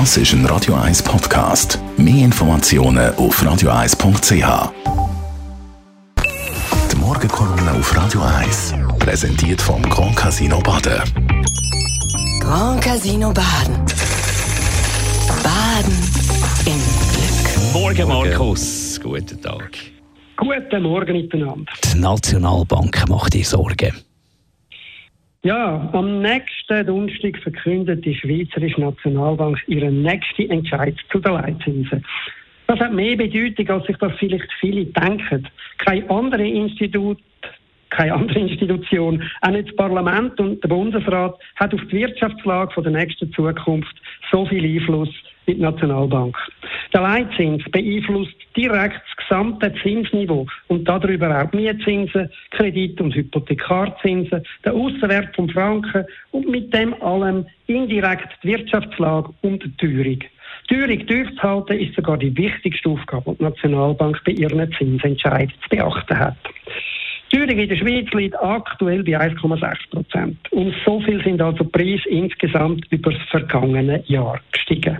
Das ist ein Radio 1 Podcast. Mehr Informationen auf radio1.ch. Die Morgenkolumne auf Radio 1 präsentiert vom Grand Casino Baden. Grand Casino Baden. Baden im Glück. Morgen, Markus. Guten Tag. Guten Morgen miteinander. Die Nationalbank macht dir Sorgen. Ja, am nächsten Donnerstag verkündet die Schweizerische Nationalbank ihren nächsten Entscheid zu den Leitzinsen. Das hat mehr Bedeutung, als sich das vielleicht viele denken. Kein andere Institut keine andere Institution, auch nicht das Parlament und der Bundesrat, hat auf die Wirtschaftslage der nächsten Zukunft so viel Einfluss wie die Nationalbank. Der Leitzins beeinflusst direkt das gesamte Zinsniveau und darüber auch Mietzinsen, Kredit- und Hypothekarzinsen, den Aussenwert vom Franken und mit dem allem indirekt die Wirtschaftslage und die Teuerung. Die Teuerung tief zu halten ist sogar die wichtigste Aufgabe, die die Nationalbank bei ihren Zinsentscheiden zu beachten hat. Teuerung in der Schweiz liegt aktuell bei 1,6 Prozent. Und so viel sind also Preise insgesamt über das vergangene Jahr gestiegen.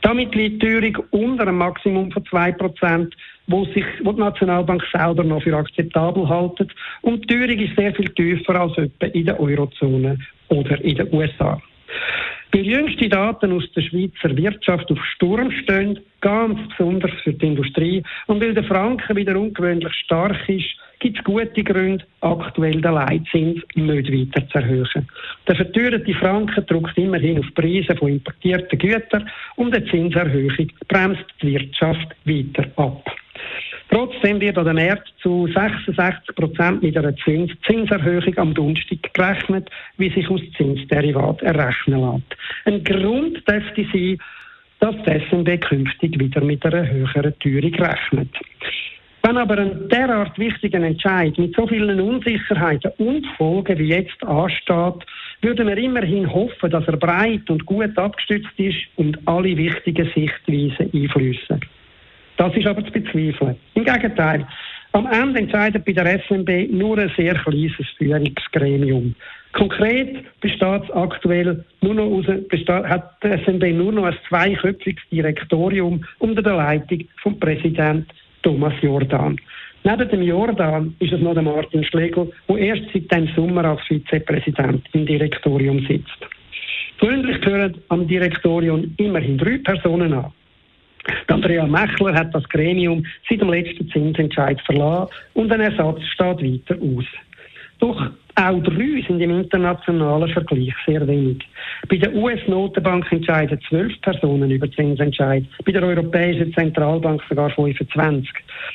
Damit liegt die Teuerung unter einem Maximum von 2 Prozent, wo wo die Nationalbank selber noch für akzeptabel hält. Und die Teuerung ist sehr viel tiefer als etwa in der Eurozone oder in den USA. Weil jüngste Daten aus der Schweizer Wirtschaft auf Sturm stehen, ganz besonders für die Industrie, und weil der Franken wieder ungewöhnlich stark ist, gibt es gute Gründe, aktuell den Leitzins nicht weiter zu erhöhen. Der verteuerte Franken drückt immerhin auf Preise von importierten Gütern und eine Zinserhöhung bremst die Wirtschaft weiter ab. Trotzdem wird an den Märkten zu 66 Prozent mit einer Zins Zinserhöhung am Donnerstag gerechnet, wie sich aus Zinsderivat errechnen lässt. Ein Grund dürfte sein, dass die SNB künftig wieder mit einer höheren Teuerung rechnet. Wenn aber ein derart wichtiger Entscheid mit so vielen Unsicherheiten und Folgen wie jetzt ansteht, würden wir immerhin hoffen, dass er breit und gut abgestützt ist und alle wichtigen Sichtweisen einflüssen. Das ist aber zu bezweifeln. Im Gegenteil, am Ende entscheidet bei der SMB nur ein sehr kleines Führungsgremium. Konkret besteht es aktuell nur noch aus, besteht, hat die SMB nur noch ein zweiköpfiges Direktorium unter der Leitung vom Präsidenten Thomas Jordan. Neben dem Jordan ist es noch der Martin Schlegel, der erst seit dem Sommer als Vizepräsident im Direktorium sitzt. Gewöhnlich gehören am Direktorium immerhin drei Personen an. Andrea Mechler hat das Gremium seit dem letzten Zinsentscheid verlassen und ein Ersatz steht weiter aus. Doch auch drei sind im internationalen Vergleich sehr wenig. Bei der US-Notenbank entscheiden zwölf Personen über Zinsentscheid, bei der Europäischen Zentralbank sogar 25.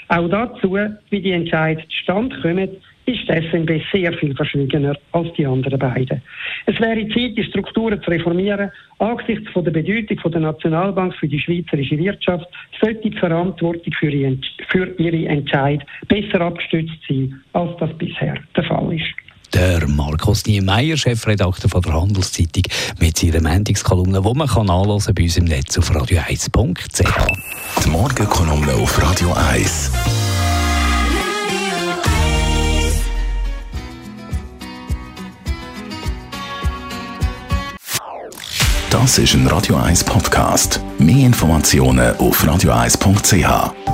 Auch dazu, wie die Entscheidungen zustande kommen, ist die SNB sehr viel verschwiegener als die anderen beiden. Es wäre Zeit, die Strukturen zu reformieren. Angesichts von der Bedeutung von der Nationalbank für die schweizerische Wirtschaft sollte die Verantwortung für ihre, für ihre Entscheid besser abgestützt sein, als das bisher der Fall ist. Der Markus Niemeyer, Chefredakteur von der Handelszeitung, mit seiner Mendungskolumne, die man kann anhören bei uns im Netz auf radio1.ch. Die Morgenkolumne auf Radio 1. Das ist ein Radio 1 Podcast. Mehr Informationen auf radio1.ch.